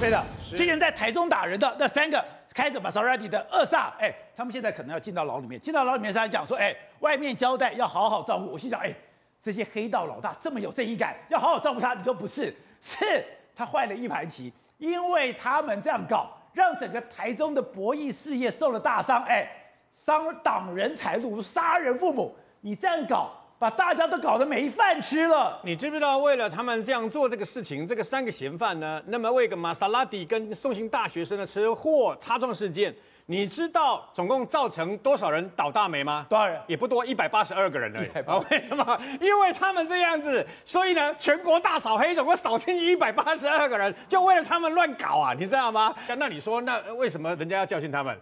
对的，之前在台中打人的那三个开着玛莎拉蒂的二煞，哎，他们现在可能要进到牢里面。进到牢里面，他还讲说，哎，外面交代要好好照顾。我心想，哎，这些黑道老大这么有正义感，要好好照顾他，你说不是？是。他坏了一盘棋，因为他们这样搞，让整个台中的博弈事业受了大伤，哎，伤党人财路，杀人父母，你这样搞。把大家都搞得没饭吃了。你知不知道，为了他们这样做这个事情，这个三个嫌犯呢，那么为一个玛莎拉蒂跟送行大学生的车祸擦撞事件，你知道总共造成多少人倒大霉吗？多少人？也不多，一百八十二个人而已。啊，为什么？因为他们这样子，所以呢，全国大扫黑，总共扫进去一百八十二个人，就为了他们乱搞啊，你知道吗？那你说，那为什么人家要教训他们？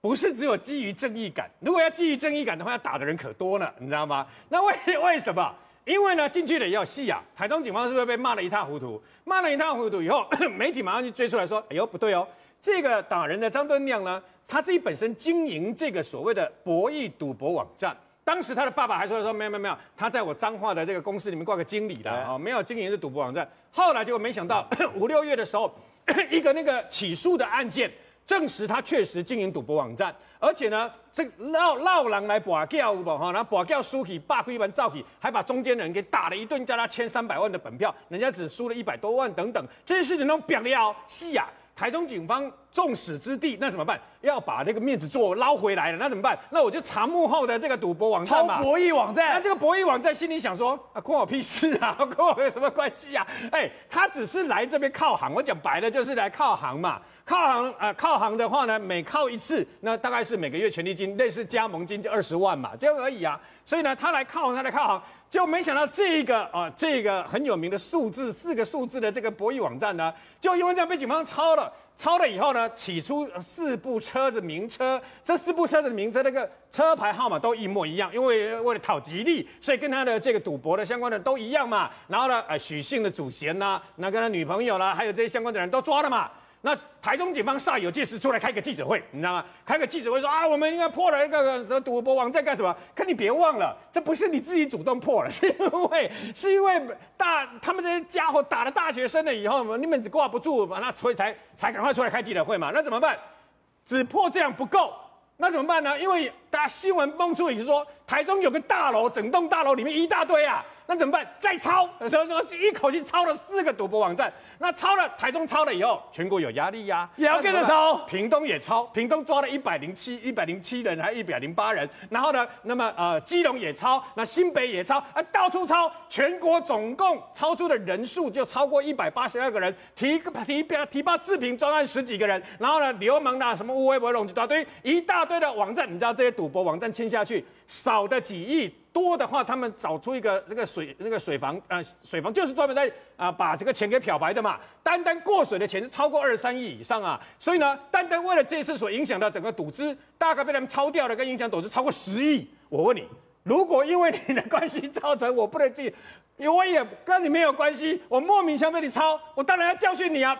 不是只有基于正义感，如果要基于正义感的话，要打的人可多了，你知道吗？那为 为什么？因为呢，进去了也有戏啊。台中警方是不是被骂得一塌糊涂？骂得一塌糊涂以后，媒体马上就追出来说：“哎呦，不对哦，这个打人的张敦亮呢，他自己本身经营这个所谓的博弈赌博网站。当时他的爸爸还说说没有没有没有，他在我彰化的这个公司里面挂个经理的啊，没有经营的赌博网站。后来结果没想到 五六月的时候，一个那个起诉的案件。”证实他确实经营赌博网站，而且呢，这闹闹人来博叫不哈，然后博叫输起，霸亏完造起，还把中间人给打了一顿，叫他签三百万的本票，人家只输了一百多万等等，这些事情都表了，是呀。台中警方众矢之的，那怎么办？要把那个面子做捞回来了，那怎么办？那我就查幕后的这个赌博网站嘛，博弈网站。那这个博弈网站心里想说啊，关我屁事啊，跟我有什么关系啊？哎，他只是来这边靠行，我讲白了就是来靠行嘛。靠行啊、呃，靠行的话呢，每靠一次，那大概是每个月权利金，类似加盟金就二十万嘛，这样而已啊。所以呢，他来靠行，他来靠行。就没想到这个啊，这个很有名的数字四个数字的这个博弈网站呢，就因为这样被警方抄了。抄了以后呢，起初四部车子名车，这四部车子的名车那个车牌号码都一模一样，因为为了讨吉利，所以跟他的这个赌博的相关的都一样嘛。然后呢，呃，许姓的祖先呐，那跟他女朋友啦，还有这些相关的人都抓了嘛。那台中警方煞有介事出来开个记者会，你知道吗？开个记者会说啊，我们应该破了一个赌博网站干什么？可你别忘了，这不是你自己主动破了，是因为是因为大他们这些家伙打了大学生了以后，你们挂不住嘛，那所以才才赶快出来开记者会嘛。那怎么办？只破这样不够，那怎么办呢？因为大家新闻蹦出，也是说台中有个大楼，整栋大楼里面一大堆啊。那怎么办？再抄，所以说一口气抄了四个赌博网站。那抄了台中抄了以后，全国有压力呀、啊，也要跟着抄。屏东也抄，屏东抓了一百零七一百零七人，还一百零八人。然后呢，那么呃，基隆也抄，那新北也抄，啊，到处抄。全国总共超出的人数就超过一百八十二个人，提提标提报自评专案十几个人。然后呢，流氓的什么乌微博龙一大堆，一大堆的网站，你知道这些赌博网站签下去，少好的几亿。多的话，他们找出一个那个水那个水房，呃，水房就是专门在啊、把这个钱给漂白的嘛。单单过水的钱是超过二十三亿以上啊。所以呢，单单为了这次所影响的整个赌资，大概被他们抄掉的跟影响赌资超过十亿。我问你，如果因为你的关系造成我不能进，我也跟你没有关系，我莫名其妙被你抄，我当然要教训你啊。